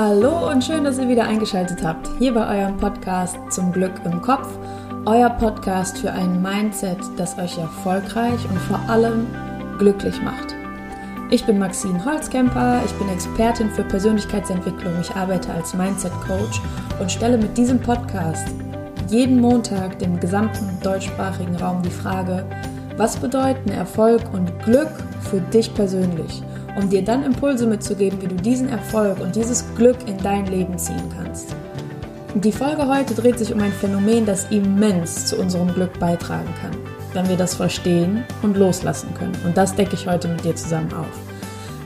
Hallo und schön, dass ihr wieder eingeschaltet habt. Hier bei eurem Podcast Zum Glück im Kopf. Euer Podcast für ein Mindset, das euch erfolgreich und vor allem glücklich macht. Ich bin Maxine Holzkemper, ich bin Expertin für Persönlichkeitsentwicklung. Ich arbeite als Mindset Coach und stelle mit diesem Podcast jeden Montag dem gesamten deutschsprachigen Raum die Frage, was bedeuten Erfolg und Glück für dich persönlich? Um dir dann Impulse mitzugeben, wie du diesen Erfolg und dieses Glück in dein Leben ziehen kannst. Die Folge heute dreht sich um ein Phänomen, das immens zu unserem Glück beitragen kann, wenn wir das verstehen und loslassen können. Und das decke ich heute mit dir zusammen auf.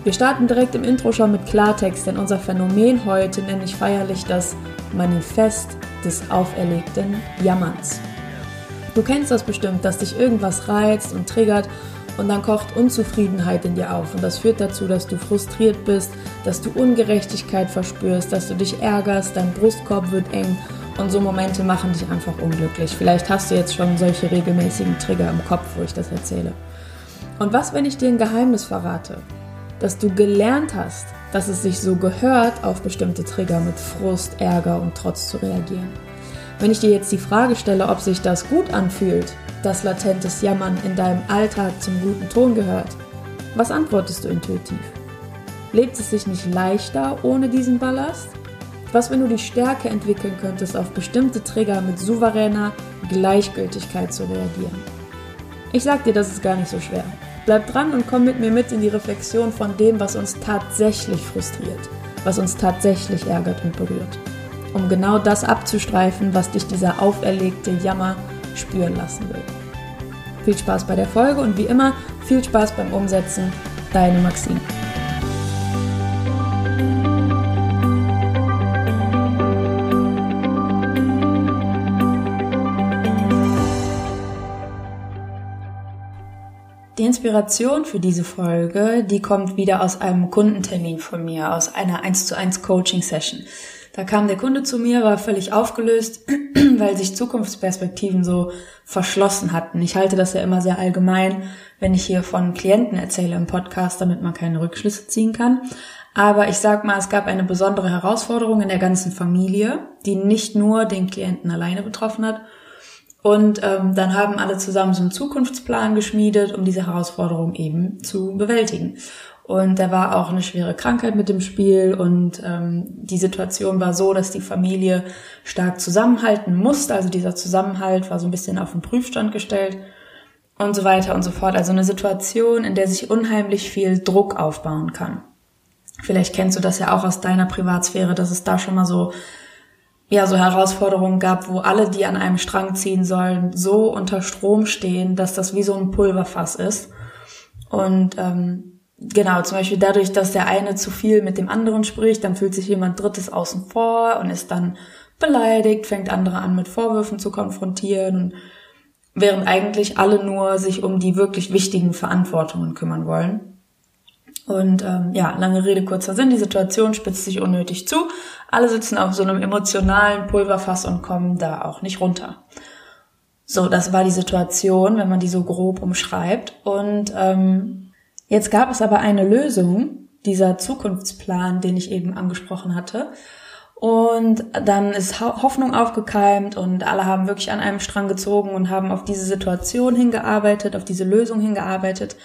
Wir starten direkt im Intro schon mit Klartext, denn unser Phänomen heute nenne ich feierlich das Manifest des auferlegten Jammerns. Du kennst das bestimmt, dass dich irgendwas reizt und triggert und dann kocht Unzufriedenheit in dir auf und das führt dazu, dass du frustriert bist, dass du Ungerechtigkeit verspürst, dass du dich ärgerst, dein Brustkorb wird eng und so Momente machen dich einfach unglücklich. Vielleicht hast du jetzt schon solche regelmäßigen Trigger im Kopf, wo ich das erzähle. Und was, wenn ich dir ein Geheimnis verrate? Dass du gelernt hast, dass es sich so gehört, auf bestimmte Trigger mit Frust, Ärger und Trotz zu reagieren. Wenn ich dir jetzt die Frage stelle, ob sich das gut anfühlt, dass latentes Jammern in deinem Alltag zum guten Ton gehört? Was antwortest du intuitiv? Lebt es sich nicht leichter ohne diesen Ballast? Was, wenn du die Stärke entwickeln könntest, auf bestimmte Trigger mit souveräner Gleichgültigkeit zu reagieren? Ich sag dir, das ist gar nicht so schwer. Bleib dran und komm mit mir mit in die Reflexion von dem, was uns tatsächlich frustriert, was uns tatsächlich ärgert und berührt. Um genau das abzustreifen, was dich dieser auferlegte Jammer spüren lassen will. Viel Spaß bei der Folge und wie immer viel Spaß beim Umsetzen. Deine Maxine. Die Inspiration für diese Folge, die kommt wieder aus einem Kundentermin von mir, aus einer 1 zu 1 Coaching Session. Da kam der Kunde zu mir, war völlig aufgelöst, weil sich Zukunftsperspektiven so verschlossen hatten. Ich halte das ja immer sehr allgemein, wenn ich hier von Klienten erzähle im Podcast, damit man keine Rückschlüsse ziehen kann. Aber ich sag mal, es gab eine besondere Herausforderung in der ganzen Familie, die nicht nur den Klienten alleine betroffen hat. Und ähm, dann haben alle zusammen so einen Zukunftsplan geschmiedet, um diese Herausforderung eben zu bewältigen. Und da war auch eine schwere Krankheit mit dem Spiel und ähm, die Situation war so, dass die Familie stark zusammenhalten musste. Also dieser Zusammenhalt war so ein bisschen auf den Prüfstand gestellt und so weiter und so fort. Also eine Situation, in der sich unheimlich viel Druck aufbauen kann. Vielleicht kennst du das ja auch aus deiner Privatsphäre, dass es da schon mal so ja so Herausforderungen gab, wo alle, die an einem Strang ziehen sollen, so unter Strom stehen, dass das wie so ein Pulverfass ist. Und ähm, genau, zum Beispiel dadurch, dass der eine zu viel mit dem anderen spricht, dann fühlt sich jemand Drittes außen vor und ist dann beleidigt, fängt andere an mit Vorwürfen zu konfrontieren, während eigentlich alle nur sich um die wirklich wichtigen Verantwortungen kümmern wollen. Und ähm, ja, lange Rede, kurzer Sinn, die Situation spitzt sich unnötig zu. Alle sitzen auf so einem emotionalen Pulverfass und kommen da auch nicht runter. So, das war die Situation, wenn man die so grob umschreibt. Und ähm, Jetzt gab es aber eine Lösung, dieser Zukunftsplan, den ich eben angesprochen hatte. Und dann ist Hoffnung aufgekeimt und alle haben wirklich an einem Strang gezogen und haben auf diese Situation hingearbeitet, auf diese Lösung hingearbeitet,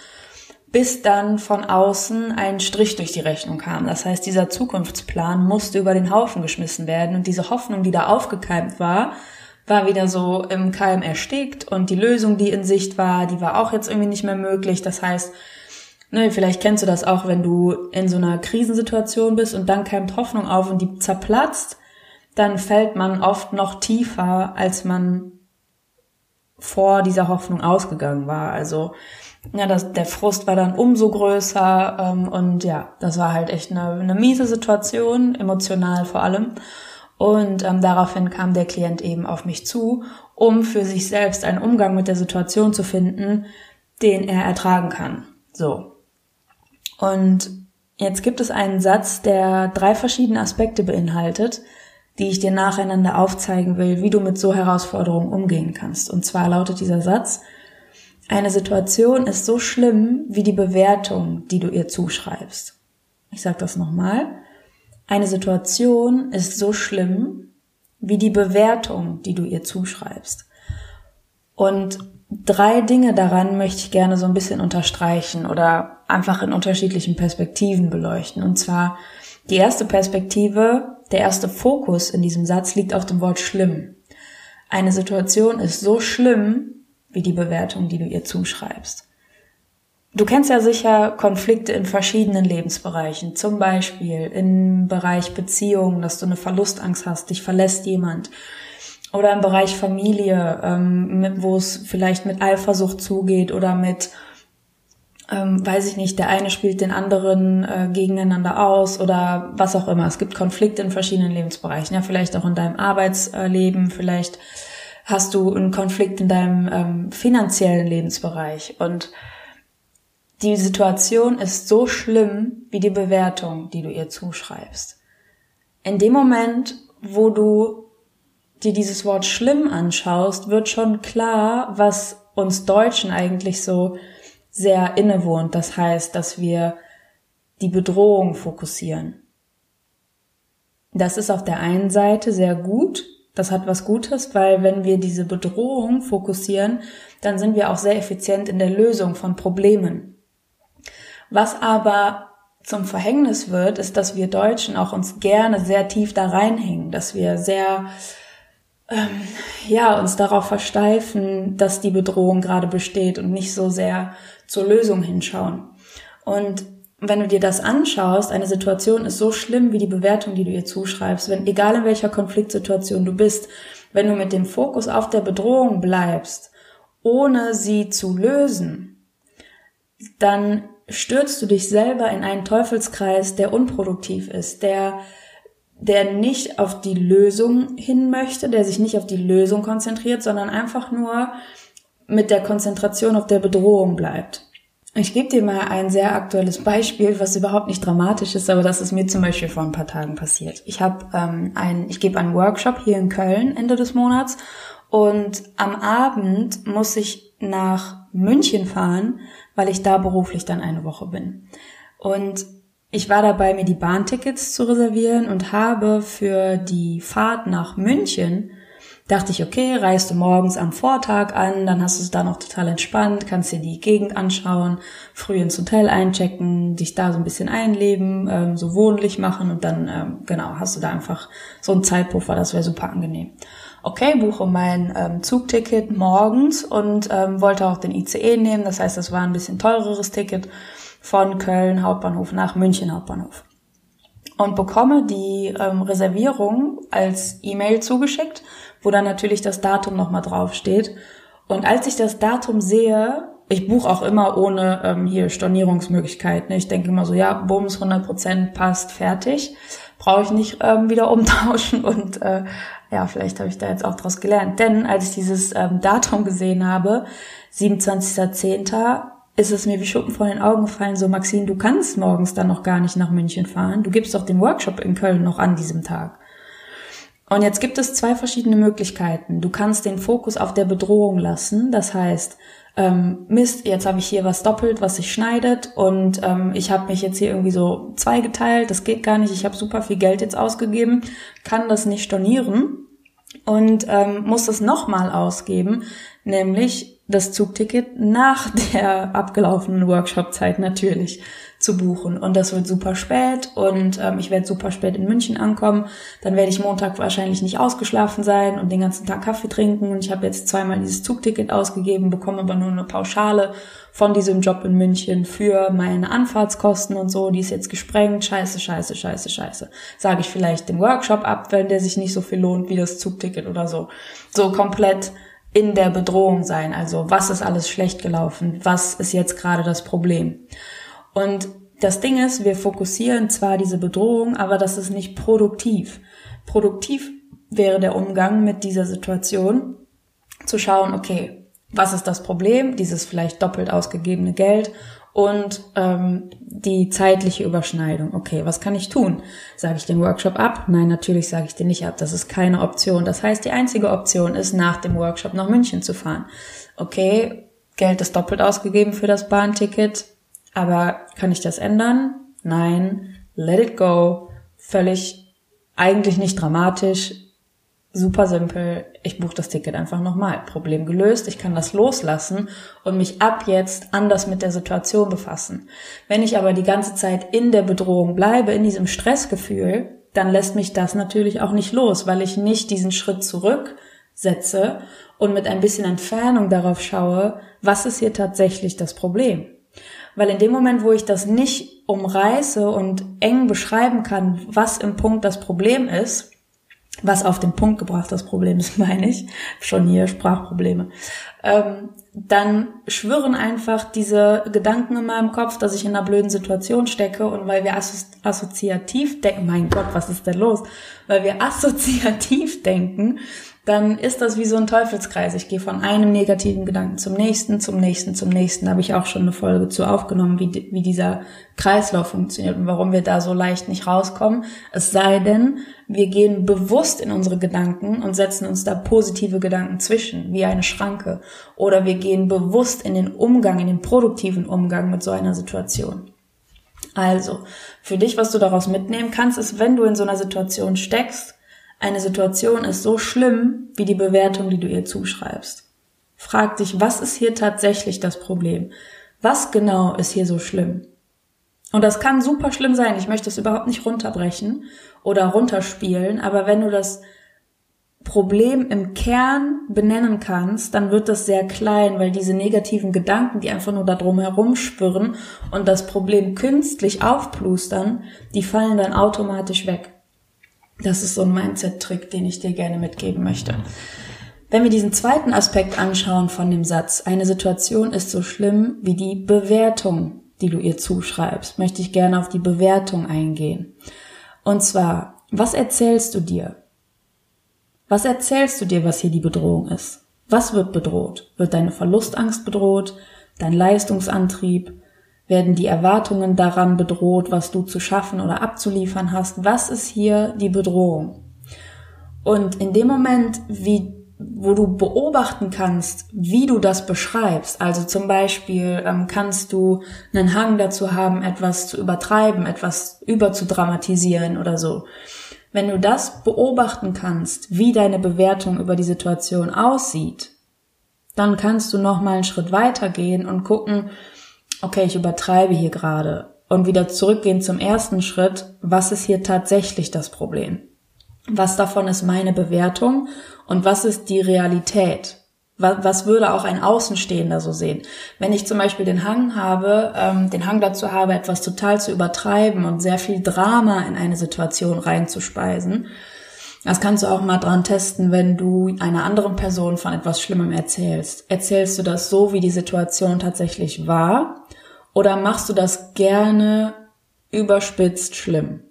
bis dann von außen ein Strich durch die Rechnung kam. Das heißt, dieser Zukunftsplan musste über den Haufen geschmissen werden und diese Hoffnung, die da aufgekeimt war, war wieder so im Keim erstickt und die Lösung, die in Sicht war, die war auch jetzt irgendwie nicht mehr möglich. Das heißt, Ne, vielleicht kennst du das auch, wenn du in so einer Krisensituation bist und dann keimt Hoffnung auf und die zerplatzt, dann fällt man oft noch tiefer, als man vor dieser Hoffnung ausgegangen war. Also ja, das, der Frust war dann umso größer ähm, und ja, das war halt echt eine, eine miese Situation, emotional vor allem. Und ähm, daraufhin kam der Klient eben auf mich zu, um für sich selbst einen Umgang mit der Situation zu finden, den er ertragen kann. So, und jetzt gibt es einen Satz, der drei verschiedene Aspekte beinhaltet, die ich dir nacheinander aufzeigen will, wie du mit so Herausforderungen umgehen kannst. Und zwar lautet dieser Satz, eine Situation ist so schlimm wie die Bewertung, die du ihr zuschreibst. Ich sage das nochmal. Eine Situation ist so schlimm wie die Bewertung, die du ihr zuschreibst. Und drei Dinge daran möchte ich gerne so ein bisschen unterstreichen oder einfach in unterschiedlichen Perspektiven beleuchten. Und zwar die erste Perspektive, der erste Fokus in diesem Satz liegt auf dem Wort schlimm. Eine Situation ist so schlimm wie die Bewertung, die du ihr zuschreibst. Du kennst ja sicher Konflikte in verschiedenen Lebensbereichen, zum Beispiel im Bereich Beziehungen, dass du eine Verlustangst hast, dich verlässt jemand. Oder im Bereich Familie, ähm, wo es vielleicht mit Eifersucht zugeht oder mit, ähm, weiß ich nicht, der eine spielt den anderen äh, gegeneinander aus oder was auch immer. Es gibt Konflikte in verschiedenen Lebensbereichen, ja, vielleicht auch in deinem Arbeitsleben, vielleicht hast du einen Konflikt in deinem ähm, finanziellen Lebensbereich und die Situation ist so schlimm wie die Bewertung, die du ihr zuschreibst. In dem Moment, wo du dir dieses Wort schlimm anschaust, wird schon klar, was uns Deutschen eigentlich so sehr innewohnt. Das heißt, dass wir die Bedrohung fokussieren. Das ist auf der einen Seite sehr gut. Das hat was Gutes, weil wenn wir diese Bedrohung fokussieren, dann sind wir auch sehr effizient in der Lösung von Problemen. Was aber zum Verhängnis wird, ist, dass wir Deutschen auch uns gerne sehr tief da reinhängen, dass wir sehr ähm, ja uns darauf versteifen, dass die Bedrohung gerade besteht und nicht so sehr zur Lösung hinschauen. Und wenn du dir das anschaust, eine Situation ist so schlimm wie die Bewertung, die du ihr zuschreibst, wenn egal in welcher Konfliktsituation du bist, wenn du mit dem Fokus auf der Bedrohung bleibst, ohne sie zu lösen, dann stürzt du dich selber in einen Teufelskreis, der unproduktiv ist, der der nicht auf die Lösung hin möchte, der sich nicht auf die Lösung konzentriert, sondern einfach nur mit der Konzentration auf der Bedrohung bleibt. Ich gebe dir mal ein sehr aktuelles Beispiel, was überhaupt nicht dramatisch ist, aber das ist mir zum Beispiel vor ein paar Tagen passiert. Ich habe ähm, ein, ich gebe einen Workshop hier in Köln Ende des Monats und am Abend muss ich nach München fahren, weil ich da beruflich dann eine Woche bin. Und ich war dabei, mir die Bahntickets zu reservieren und habe für die Fahrt nach München dachte ich, okay, reist du morgens am Vortag an, dann hast du es da noch total entspannt, kannst dir die Gegend anschauen, früh ins Hotel einchecken, dich da so ein bisschen einleben, ähm, so wohnlich machen und dann, ähm, genau, hast du da einfach so einen Zeitpuffer, das wäre super angenehm okay, buche mein ähm, Zugticket morgens und ähm, wollte auch den ICE nehmen. Das heißt, das war ein bisschen teureres Ticket von Köln Hauptbahnhof nach München Hauptbahnhof. Und bekomme die ähm, Reservierung als E-Mail zugeschickt, wo dann natürlich das Datum nochmal draufsteht. Und als ich das Datum sehe, ich buche auch immer ohne ähm, hier Stornierungsmöglichkeiten. Ich denke immer so, ja, Bums, 100% passt, fertig. Brauche ich nicht ähm, wieder umtauschen und äh, ja, vielleicht habe ich da jetzt auch draus gelernt. Denn als ich dieses ähm, Datum gesehen habe, 27.10., ist es mir wie Schuppen vor den Augen gefallen, so Maxine, du kannst morgens dann noch gar nicht nach München fahren. Du gibst doch den Workshop in Köln noch an diesem Tag. Und jetzt gibt es zwei verschiedene Möglichkeiten. Du kannst den Fokus auf der Bedrohung lassen. Das heißt, ähm, Mist, jetzt habe ich hier was doppelt, was sich schneidet und ähm, ich habe mich jetzt hier irgendwie so zweigeteilt, das geht gar nicht, ich habe super viel Geld jetzt ausgegeben, kann das nicht stornieren und ähm, muss das nochmal ausgeben, nämlich das Zugticket nach der abgelaufenen Workshop-Zeit natürlich zu buchen. Und das wird super spät und ähm, ich werde super spät in München ankommen. Dann werde ich Montag wahrscheinlich nicht ausgeschlafen sein und den ganzen Tag Kaffee trinken. Und ich habe jetzt zweimal dieses Zugticket ausgegeben, bekomme aber nur eine Pauschale von diesem Job in München für meine Anfahrtskosten und so. Die ist jetzt gesprengt. Scheiße, scheiße, scheiße, scheiße. Sage ich vielleicht den Workshop ab, wenn der sich nicht so viel lohnt wie das Zugticket oder so. So komplett in der Bedrohung sein. Also was ist alles schlecht gelaufen? Was ist jetzt gerade das Problem? Und das Ding ist, wir fokussieren zwar diese Bedrohung, aber das ist nicht produktiv. Produktiv wäre der Umgang mit dieser Situation, zu schauen, okay, was ist das Problem, dieses vielleicht doppelt ausgegebene Geld und ähm, die zeitliche Überschneidung. Okay, was kann ich tun? Sage ich den Workshop ab? Nein, natürlich sage ich den nicht ab. Das ist keine Option. Das heißt, die einzige Option ist, nach dem Workshop nach München zu fahren. Okay, Geld ist doppelt ausgegeben für das Bahnticket. Aber kann ich das ändern? Nein. Let it go. völlig eigentlich nicht dramatisch, super simpel. Ich buche das Ticket einfach nochmal. Problem gelöst. Ich kann das loslassen und mich ab jetzt anders mit der Situation befassen. Wenn ich aber die ganze Zeit in der Bedrohung bleibe, in diesem Stressgefühl, dann lässt mich das natürlich auch nicht los, weil ich nicht diesen Schritt zurücksetze und mit ein bisschen Entfernung darauf schaue, was ist hier tatsächlich das Problem. Weil in dem Moment, wo ich das nicht umreiße und eng beschreiben kann, was im Punkt das Problem ist, was auf den Punkt gebracht das Problem ist, meine ich, schon hier Sprachprobleme, ähm, dann schwirren einfach diese Gedanken in meinem Kopf, dass ich in einer blöden Situation stecke und weil wir assoziativ denken, mein Gott, was ist denn los? Weil wir assoziativ denken, dann ist das wie so ein Teufelskreis. Ich gehe von einem negativen Gedanken zum nächsten, zum nächsten, zum nächsten. Da habe ich auch schon eine Folge zu aufgenommen, wie, wie dieser Kreislauf funktioniert und warum wir da so leicht nicht rauskommen. Es sei denn, wir gehen bewusst in unsere Gedanken und setzen uns da positive Gedanken zwischen, wie eine Schranke. Oder wir gehen bewusst in den Umgang, in den produktiven Umgang mit so einer Situation. Also, für dich, was du daraus mitnehmen kannst, ist, wenn du in so einer Situation steckst, eine Situation ist so schlimm wie die Bewertung, die du ihr zuschreibst. Frag dich, was ist hier tatsächlich das Problem? Was genau ist hier so schlimm? Und das kann super schlimm sein. Ich möchte es überhaupt nicht runterbrechen oder runterspielen, aber wenn du das Problem im Kern benennen kannst, dann wird das sehr klein, weil diese negativen Gedanken, die einfach nur da drum herum spüren und das Problem künstlich aufplustern, die fallen dann automatisch weg. Das ist so ein Mindset-Trick, den ich dir gerne mitgeben möchte. Wenn wir diesen zweiten Aspekt anschauen von dem Satz, eine Situation ist so schlimm wie die Bewertung, die du ihr zuschreibst, möchte ich gerne auf die Bewertung eingehen. Und zwar, was erzählst du dir? Was erzählst du dir, was hier die Bedrohung ist? Was wird bedroht? Wird deine Verlustangst bedroht? Dein Leistungsantrieb? Werden die Erwartungen daran bedroht, was du zu schaffen oder abzuliefern hast? Was ist hier die Bedrohung? Und in dem Moment, wie, wo du beobachten kannst, wie du das beschreibst, also zum Beispiel ähm, kannst du einen Hang dazu haben, etwas zu übertreiben, etwas überzudramatisieren oder so. Wenn du das beobachten kannst, wie deine Bewertung über die Situation aussieht, dann kannst du noch mal einen Schritt weitergehen und gucken, okay, ich übertreibe hier gerade und wieder zurückgehen zum ersten Schritt, was ist hier tatsächlich das Problem? Was davon ist meine Bewertung und was ist die Realität? Was, würde auch ein Außenstehender so sehen? Wenn ich zum Beispiel den Hang habe, ähm, den Hang dazu habe, etwas total zu übertreiben und sehr viel Drama in eine Situation reinzuspeisen, das kannst du auch mal dran testen, wenn du einer anderen Person von etwas Schlimmem erzählst. Erzählst du das so, wie die Situation tatsächlich war? Oder machst du das gerne überspitzt schlimm?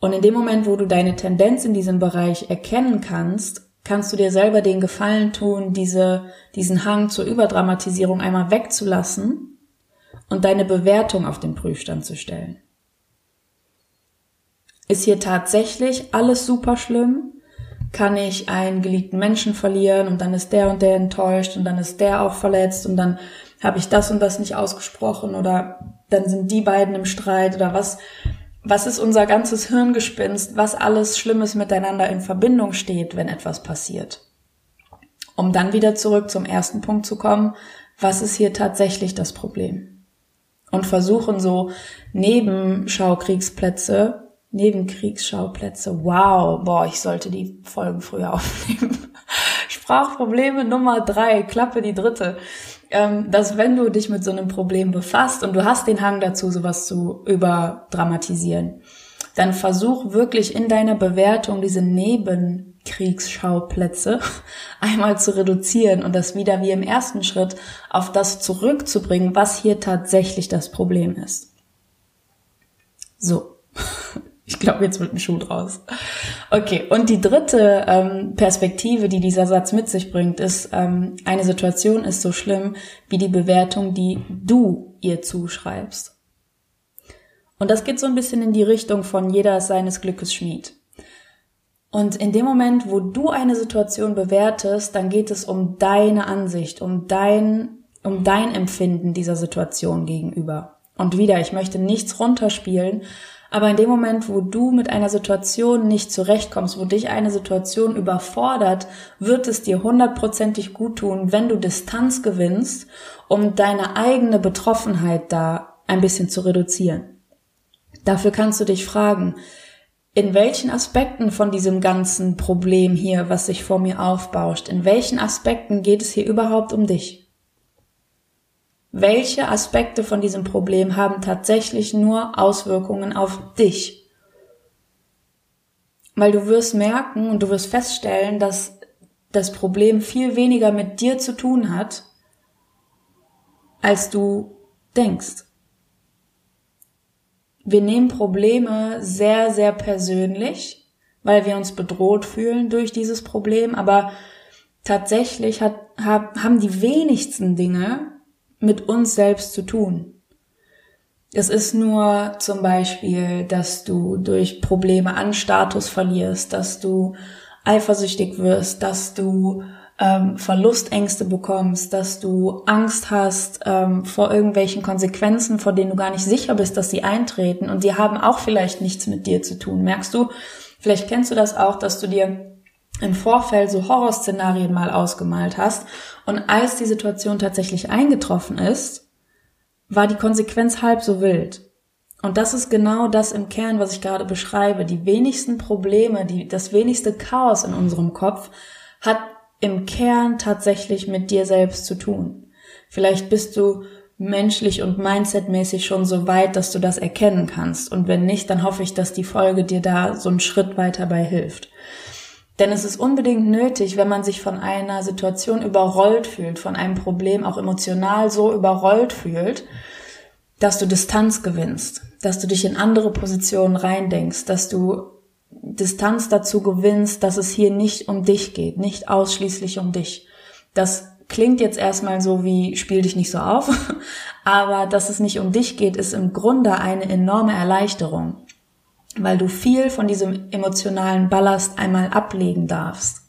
Und in dem Moment, wo du deine Tendenz in diesem Bereich erkennen kannst, kannst du dir selber den Gefallen tun, diese, diesen Hang zur Überdramatisierung einmal wegzulassen und deine Bewertung auf den Prüfstand zu stellen. Ist hier tatsächlich alles super schlimm? Kann ich einen geliebten Menschen verlieren und dann ist der und der enttäuscht und dann ist der auch verletzt und dann habe ich das und das nicht ausgesprochen oder dann sind die beiden im Streit oder was, was ist unser ganzes Hirngespinst, was alles Schlimmes miteinander in Verbindung steht, wenn etwas passiert. Um dann wieder zurück zum ersten Punkt zu kommen, was ist hier tatsächlich das Problem? Und versuchen so Nebenschaukriegsplätze, Nebenkriegsschauplätze, wow, boah, ich sollte die Folgen früher aufnehmen. Sprachprobleme Nummer drei, Klappe die dritte ähm, dass wenn du dich mit so einem Problem befasst und du hast den Hang dazu, sowas zu überdramatisieren, dann versuch wirklich in deiner Bewertung diese Nebenkriegsschauplätze einmal zu reduzieren und das wieder wie im ersten Schritt auf das zurückzubringen, was hier tatsächlich das Problem ist. So. Ich glaube, jetzt wird ein Schuh draus. Okay, und die dritte ähm, Perspektive, die dieser Satz mit sich bringt, ist, ähm, eine Situation ist so schlimm wie die Bewertung, die du ihr zuschreibst. Und das geht so ein bisschen in die Richtung von jeder seines Glückes Schmied. Und in dem Moment, wo du eine Situation bewertest, dann geht es um deine Ansicht, um dein, um dein Empfinden dieser Situation gegenüber. Und wieder, ich möchte nichts runterspielen, Aber in dem Moment, wo du mit einer Situation nicht zurechtkommst, wo dich eine Situation überfordert, wird es dir hundertprozentig gut tun, wenn du Distanz gewinnst, um deine eigene Betroffenheit da ein bisschen zu reduzieren. Dafür kannst du dich fragen, in welchen Aspekten von diesem ganzen Problem hier, was sich vor mir aufbauscht, in welchen Aspekten geht es hier überhaupt um dich? Welche Aspekte von diesem Problem haben tatsächlich nur Auswirkungen auf dich? Weil du wirst merken und du wirst feststellen, dass das Problem viel weniger mit dir zu tun hat, als du denkst. Wir nehmen Probleme sehr, sehr persönlich, weil wir uns bedroht fühlen durch dieses Problem, aber tatsächlich hat, haben die wenigsten Dinge mit uns selbst zu tun. Es ist nur zum Beispiel, dass du durch Probleme an Status verlierst, dass du eifersüchtig wirst, dass du ähm, Verlustängste bekommst, dass du Angst hast ähm, vor irgendwelchen Konsequenzen, vor denen du gar nicht sicher bist, dass sie eintreten und die haben auch vielleicht nichts mit dir zu tun. Merkst du, vielleicht kennst du das auch, dass du dir im Vorfeld so Horrorszenarien mal ausgemalt hast und als die Situation tatsächlich eingetroffen ist, war die Konsequenz halb so wild. Und das ist genau das im Kern, was ich gerade beschreibe. Die wenigsten Probleme, die, das wenigste Chaos in unserem Kopf hat im Kern tatsächlich mit dir selbst zu tun. Vielleicht bist du menschlich und mindsetmäßig schon so weit, dass du das erkennen kannst. Und wenn nicht, dann hoffe ich, dass die Folge dir da so einen Schritt weiter bei hilft. Denn es ist unbedingt nötig, wenn man sich von einer Situation überrollt fühlt, von einem Problem auch emotional so überrollt fühlt, dass du Distanz gewinnst, dass du dich in andere Positionen reindenkst, dass du Distanz dazu gewinnst, dass es hier nicht um dich geht, nicht ausschließlich um dich. Das klingt jetzt erstmal so wie spiel dich nicht so auf, aber dass es nicht um dich geht, ist im Grunde eine enorme Erleichterung weil du viel von diesem emotionalen Ballast einmal ablegen darfst.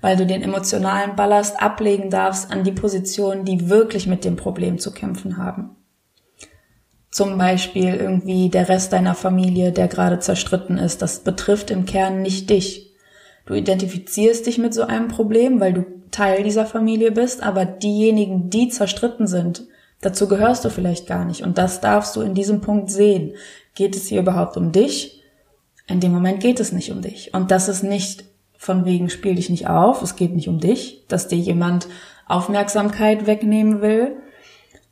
Weil du den emotionalen Ballast ablegen darfst an die Positionen, die wirklich mit dem Problem zu kämpfen haben. Zum Beispiel irgendwie der Rest deiner Familie, der gerade zerstritten ist. Das betrifft im Kern nicht dich. Du identifizierst dich mit so einem Problem, weil du Teil dieser Familie bist, aber diejenigen, die zerstritten sind, dazu gehörst du vielleicht gar nicht. Und das darfst du in diesem Punkt sehen. Geht es hier überhaupt um dich? In dem Moment geht es nicht um dich. Und das ist nicht von wegen spiel dich nicht auf, es geht nicht um dich, dass dir jemand Aufmerksamkeit wegnehmen will,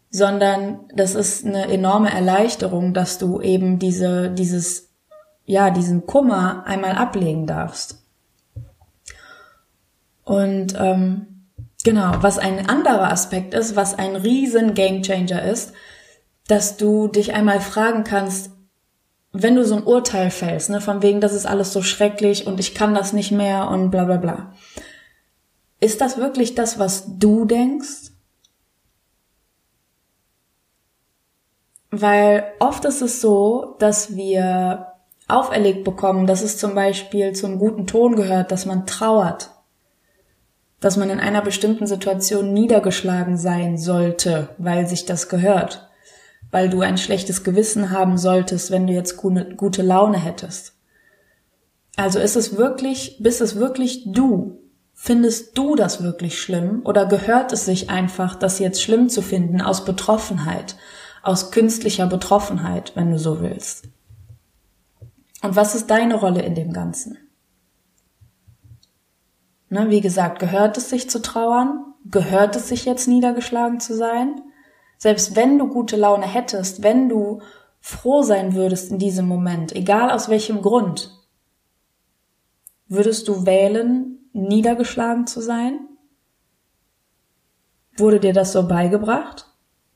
sondern das ist eine enorme Erleichterung, dass du eben diese, dieses, ja, diesen Kummer einmal ablegen darfst. Und ähm, genau, was ein anderer Aspekt ist, was ein riesen Gamechanger ist, dass du dich einmal fragen kannst, wenn du so ein Urteil fällst, ne, von wegen, das ist alles so schrecklich und ich kann das nicht mehr und bla bla bla. Ist das wirklich das, was du denkst? Weil oft ist es so, dass wir auferlegt bekommen, dass es zum Beispiel zum guten Ton gehört, dass man trauert, dass man in einer bestimmten Situation niedergeschlagen sein sollte, weil sich das gehört weil du ein schlechtes Gewissen haben solltest, wenn du jetzt gute Laune hättest. Also ist es wirklich, bist es wirklich du? Findest du das wirklich schlimm oder gehört es sich einfach, das jetzt schlimm zu finden aus Betroffenheit, aus künstlicher Betroffenheit, wenn du so willst? Und was ist deine Rolle in dem Ganzen? Ne, wie gesagt, gehört es sich zu trauern? Gehört es sich jetzt niedergeschlagen zu sein? Selbst wenn du gute Laune hättest, wenn du froh sein würdest in diesem Moment, egal aus welchem Grund, würdest du wählen, niedergeschlagen zu sein? Wurde dir das so beigebracht?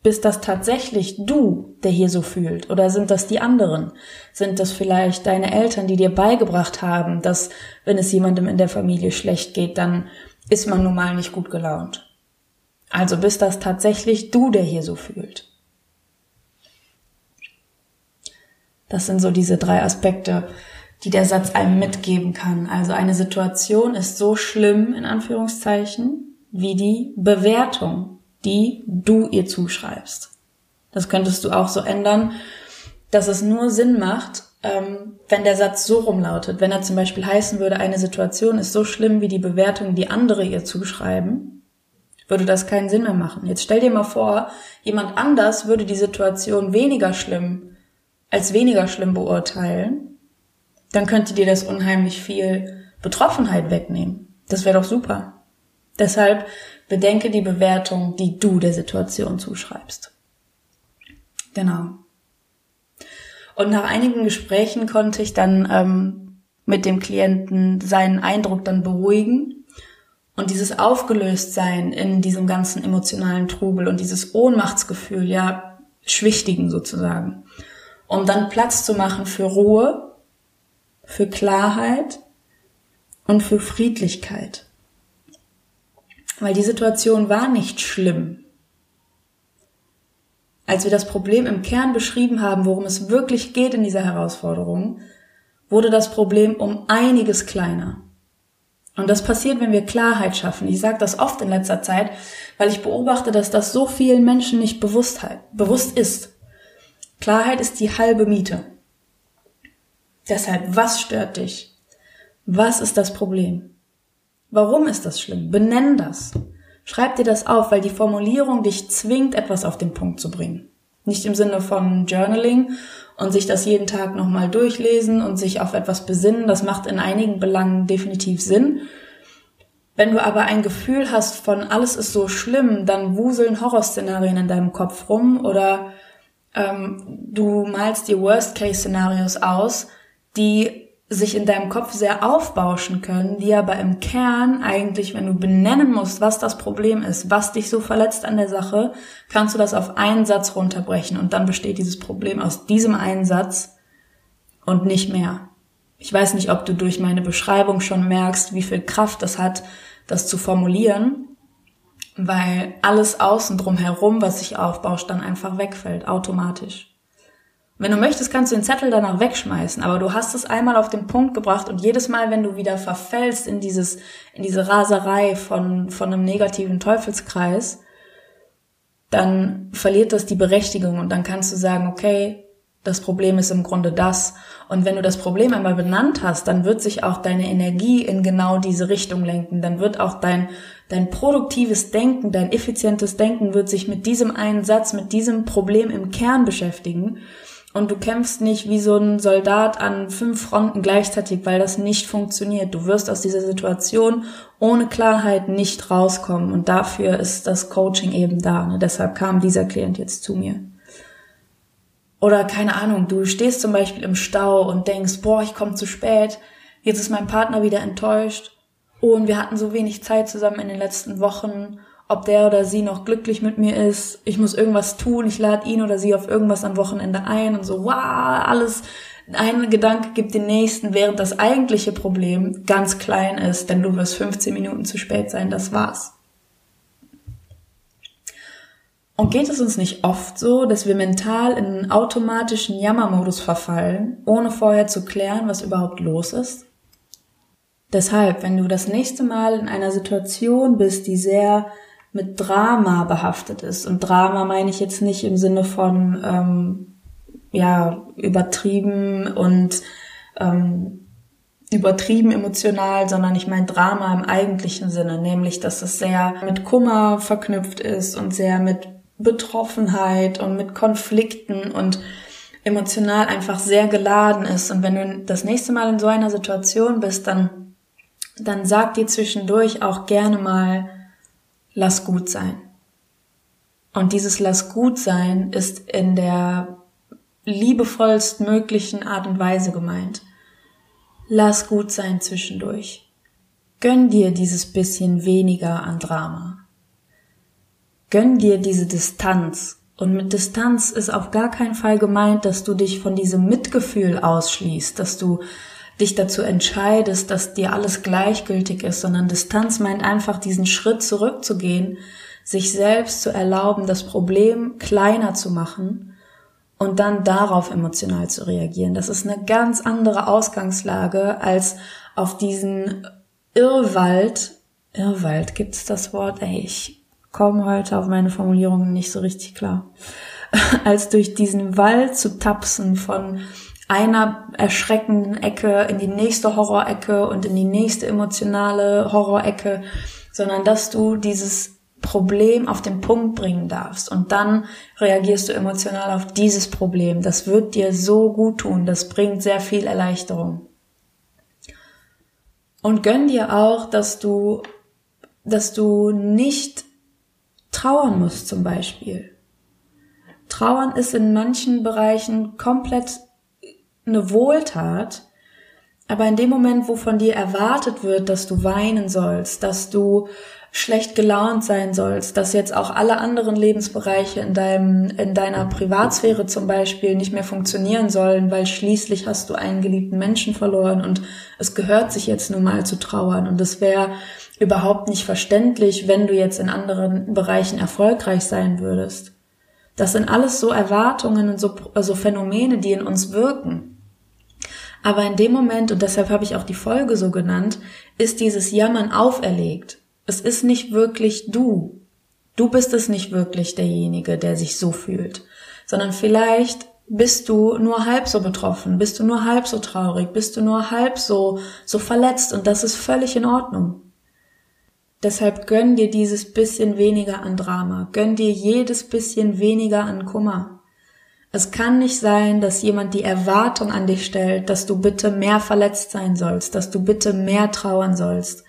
Bist das tatsächlich du, der hier so fühlt? Oder sind das die anderen? Sind das vielleicht deine Eltern, die dir beigebracht haben, dass wenn es jemandem in der Familie schlecht geht, dann ist man nun mal nicht gut gelaunt? Also bist das tatsächlich du, der hier so fühlt. Das sind so diese drei Aspekte, die der Satz einem mitgeben kann. Also eine Situation ist so schlimm, in Anführungszeichen, wie die Bewertung, die du ihr zuschreibst. Das könntest du auch so ändern, dass es nur Sinn macht, ähm, wenn der Satz so rumlautet, wenn er zum Beispiel heißen würde, eine Situation ist so schlimm wie die Bewertung, die andere ihr zuschreiben, würde das keinen Sinn mehr machen. Jetzt stell dir mal vor, jemand anders würde die Situation weniger schlimm als weniger schlimm beurteilen, dann könnte dir das unheimlich viel Betroffenheit wegnehmen. Das wäre doch super. Deshalb bedenke die Bewertung, die du der Situation zuschreibst. Genau. Und nach einigen Gesprächen konnte ich dann ähm, mit dem Klienten seinen Eindruck dann beruhigen und dieses Aufgelöstsein in diesem ganzen emotionalen Trubel und dieses Ohnmachtsgefühl, ja, schwichtigen sozusagen, um dann Platz zu machen für Ruhe, für Klarheit und für Friedlichkeit. Weil die Situation war nicht schlimm. Als wir das Problem im Kern beschrieben haben, worum es wirklich geht in dieser Herausforderung, wurde das Problem um einiges kleiner. Und das passiert, wenn wir Klarheit schaffen. Ich sage das oft in letzter Zeit, weil ich beobachte, dass das so vielen Menschen nicht Bewusstheit, bewusst ist. Klarheit ist die halbe Miete. Deshalb, was stört dich? Was ist das Problem? Warum ist das schlimm? Benenn das. Schreib dir das auf, weil die Formulierung dich zwingt, etwas auf den Punkt zu bringen. Nicht im Sinne von Journaling und sich das jeden Tag nochmal durchlesen und sich auf etwas besinnen. Das macht in einigen Belangen definitiv Sinn. Wenn du aber ein Gefühl hast von alles ist so schlimm, dann wuseln Horrorszenarien in deinem Kopf rum oder ähm, du malst dir Worst-Case-Szenarios aus, die sich in deinem Kopf sehr aufbauschen können, die aber im Kern eigentlich, wenn du benennen musst, was das Problem ist, was dich so verletzt an der Sache, kannst du das auf einen Satz runterbrechen und dann besteht dieses Problem aus diesem einen Satz und nicht mehr. Ich weiß nicht, ob du durch meine Beschreibung schon merkst, wie viel Kraft das hat, das zu formulieren, weil alles außen drum herum, was sich aufbauscht, dann einfach wegfällt, automatisch. Wenn du möchtest, kannst du den Zettel danach wegschmeißen, aber du hast es einmal auf den Punkt gebracht und jedes Mal, wenn du wieder verfällst in dieses, in diese Raserei von, von einem negativen Teufelskreis, dann verliert das die Berechtigung und dann kannst du sagen, okay, das Problem ist im Grunde das. Und wenn du das Problem einmal benannt hast, dann wird sich auch deine Energie in genau diese Richtung lenken. Dann wird auch dein, dein produktives Denken, dein effizientes Denken wird sich mit diesem einen Satz, mit diesem Problem im Kern beschäftigen und du kämpfst nicht wie so ein Soldat an fünf Fronten gleichzeitig, weil das nicht funktioniert. Du wirst aus dieser Situation ohne Klarheit nicht rauskommen und dafür ist das Coaching eben da. Ne? Deshalb kam dieser Klient jetzt zu mir. Oder keine Ahnung, du stehst zum Beispiel im Stau und denkst, boah, ich komme zu spät, jetzt ist mein Partner wieder enttäuscht und wir hatten so wenig Zeit zusammen in den letzten Wochen ob der oder sie noch glücklich mit mir ist. Ich muss irgendwas tun. Ich lade ihn oder sie auf irgendwas am Wochenende ein und so, wow, alles. Ein Gedanke gibt den nächsten, während das eigentliche Problem ganz klein ist, denn du wirst 15 Minuten zu spät sein, das war's. Und geht es uns nicht oft so, dass wir mental in einen automatischen Jammermodus verfallen, ohne vorher zu klären, was überhaupt los ist? Deshalb, wenn du das nächste Mal in einer Situation bist, die sehr mit Drama behaftet ist. Und Drama meine ich jetzt nicht im Sinne von ähm, ja übertrieben und ähm, übertrieben emotional, sondern ich meine Drama im eigentlichen Sinne, nämlich dass es sehr mit Kummer verknüpft ist und sehr mit Betroffenheit und mit Konflikten und emotional einfach sehr geladen ist. Und wenn du das nächste Mal in so einer Situation bist, dann, dann sag dir zwischendurch auch gerne mal, lass gut sein. Und dieses lass gut sein ist in der liebevollst möglichen Art und Weise gemeint. Lass gut sein zwischendurch. Gönn dir dieses bisschen weniger an Drama. Gönn dir diese Distanz. Und mit Distanz ist auf gar keinen Fall gemeint, dass du dich von diesem Mitgefühl ausschließt, dass du dich dazu entscheidest, dass dir alles gleichgültig ist, sondern Distanz meint einfach diesen Schritt zurückzugehen, sich selbst zu erlauben, das Problem kleiner zu machen und dann darauf emotional zu reagieren. Das ist eine ganz andere Ausgangslage als auf diesen Irrwald. Irrwald, gibt's das Wort? Ey, ich komme heute auf meine Formulierungen nicht so richtig klar. als durch diesen Wald zu tapsen von einer erschreckenden Ecke in die nächste Horrorecke und in die nächste emotionale Horrorecke, sondern dass du dieses Problem auf den Punkt bringen darfst und dann reagierst du emotional auf dieses Problem. Das wird dir so gut tun, das bringt sehr viel Erleichterung. Und gönn dir auch, dass du, dass du nicht trauern musst zum Beispiel. Trauern ist in manchen Bereichen komplett eine Wohltat, aber in dem Moment, wo von dir erwartet wird, dass du weinen sollst, dass du schlecht gelaunt sein sollst, dass jetzt auch alle anderen Lebensbereiche in deinem, in deiner Privatsphäre zum Beispiel nicht mehr funktionieren sollen, weil schließlich hast du einen geliebten Menschen verloren und es gehört sich jetzt nun mal zu trauern und es wäre überhaupt nicht verständlich, wenn du jetzt in anderen Bereichen erfolgreich sein würdest. Das sind alles so Erwartungen und so, so Phänomene, die in uns wirken. Aber in dem Moment, und deshalb habe ich auch die Folge so genannt, ist dieses Jammern auferlegt. Es ist nicht wirklich du. Du bist es nicht wirklich derjenige, der sich so fühlt, sondern vielleicht bist du nur halb so betroffen, bist du nur halb so traurig, bist du nur halb so, so verletzt und das ist völlig in Ordnung. Deshalb gönn dir dieses bisschen weniger an Drama, gönn dir jedes bisschen weniger an Kummer. Es kann nicht sein, dass jemand die Erwartung an dich stellt, dass du bitte mehr verletzt sein sollst, dass du bitte mehr trauern sollst,